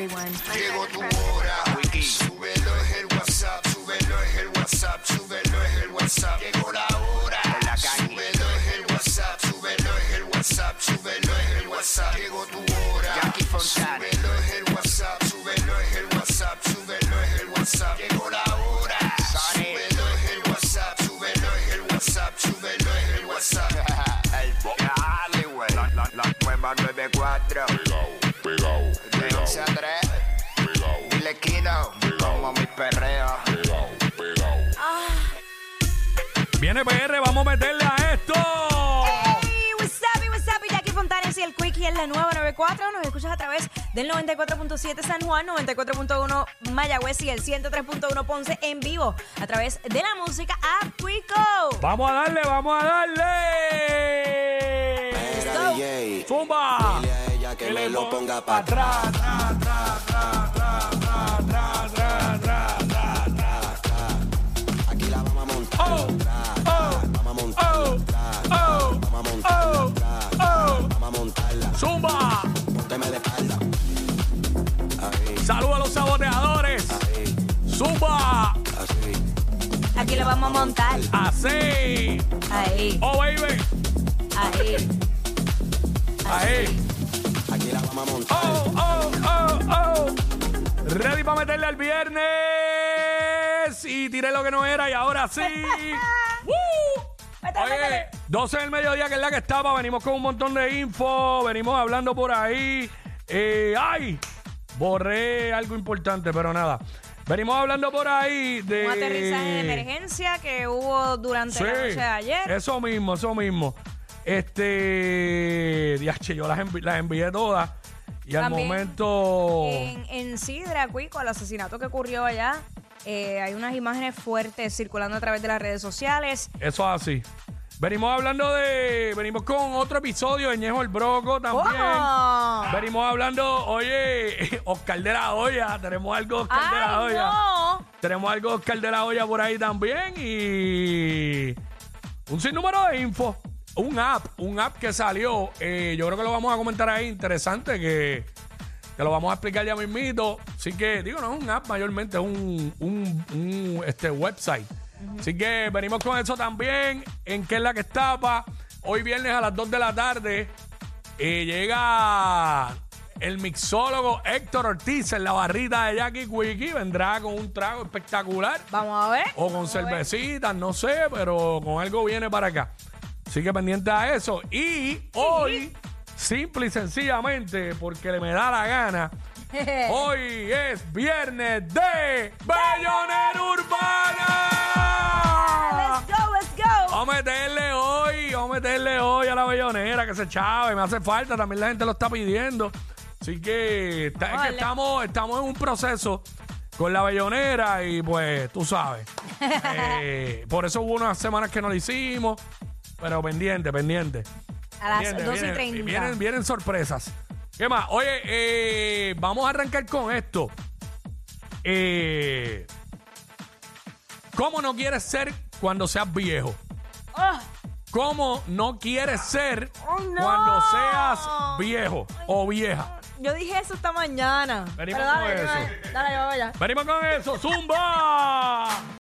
Llegó tu hora. Súbelo es el WhatsApp, súbelo es el WhatsApp, súbelo es el WhatsApp. Llegó la hora. Súbelo es el WhatsApp, súbelo es el WhatsApp, súbelo es el WhatsApp. Llegó tu hora. Súbelo es el WhatsApp, súbelo es el WhatsApp, súbelo es el WhatsApp. Llegó la hora. Súbelo es el WhatsApp, súbelo es el WhatsApp, súbelo es el WhatsApp. El Dale, güey. La, la, la nueva 94. Pegao, De 11 a 3. Dile Kino. Como mi perreo. pegao, pegao. Viene PR, vamos a meterle a esto. Hey, what's up, y what's up, Jackie Fontanes y el Quickie en la nueva 94. Nos escuchas a través del 94.7 San Juan, 94.1 Mayagüez y el 103.1 Ponce en vivo a través de la música App Quico. Vamos a darle, vamos a darle. Zumba que me lo ponga para atrás. Aquí la vamos a montar. Oh, oh vamos a montarla. Oh, oh, vamos a montarla. Vamos a montarla. Zumba. Pónteme de espalda. Saludos a los saboteadores. Zumba. Aquí la vamos a montar. Así. Ahí. Oh, baby. Ahí. Ahí. Aquí la vamos a montar. Oh, oh, oh, oh. Ready para meterle al viernes. Y tiré lo que no era y ahora sí. ¡Woo! Oye, métele. 12 del mediodía, que es la que estaba. Venimos con un montón de info. Venimos hablando por ahí. Eh, ¡Ay! Borré algo importante, pero nada. Venimos hablando por ahí de. Un aterrizaje de emergencia que hubo durante la noche de ayer. Eso mismo, eso mismo. Este. Diache, yo las, envi- las envié todas. Y al También momento. En, en Sidra, Cuico, el asesinato que ocurrió allá, eh, hay unas imágenes fuertes circulando a través de las redes sociales. Eso es así. Venimos hablando de. Venimos con otro episodio de Ñejo el Broco también. ¿Cómo? Venimos hablando, oye, Oscar de la Hoya. Tenemos algo de Oscar de la ¡Ay, Hoya. no! Tenemos algo de Oscar de la Hoya por ahí también. Y. Un sinnúmero de info. Un app, un app que salió. eh, yo creo que lo vamos a comentar ahí. Interesante que. Que lo vamos a explicar ya mismito. Así que, digo, no es un app mayormente, es un, un, un, este, website. Así que venimos con eso también. En qué es la que estaba. Hoy viernes a las 2 de la tarde eh, llega el mixólogo Héctor Ortiz en la barrita de Jackie Quickie. Vendrá con un trago espectacular. Vamos a ver. O con cervecitas, no sé, pero con algo viene para acá. Así que pendiente a eso. Y hoy, simple y sencillamente, porque le me da la gana, hoy es viernes de Bellonera Urbana. Let's go, let's go. Vamos a meterle hoy, vamos a meterle hoy a la bellonera que se chave, me hace falta, también la gente lo está pidiendo. Así que, está- es que Vale. estamos, estamos en un proceso con la bellonera y pues tú sabes. Eh, por eso hubo unas semanas que no lo hicimos, pero pendiente, pendiente. A las Viene, 12 y viene, 30. Vienen, vienen sorpresas. ¿Qué más? Oye, eh, vamos a arrancar con esto. Eh, ¿Cómo no quieres ser cuando seas viejo? Oh, ¿Cómo no quieres ser Oh, no. cuando seas viejo o vieja? yo dije eso esta mañana. Venimos Pero dale, con dale, eso. Dale, voy allá. Venimos con eso, Zumba.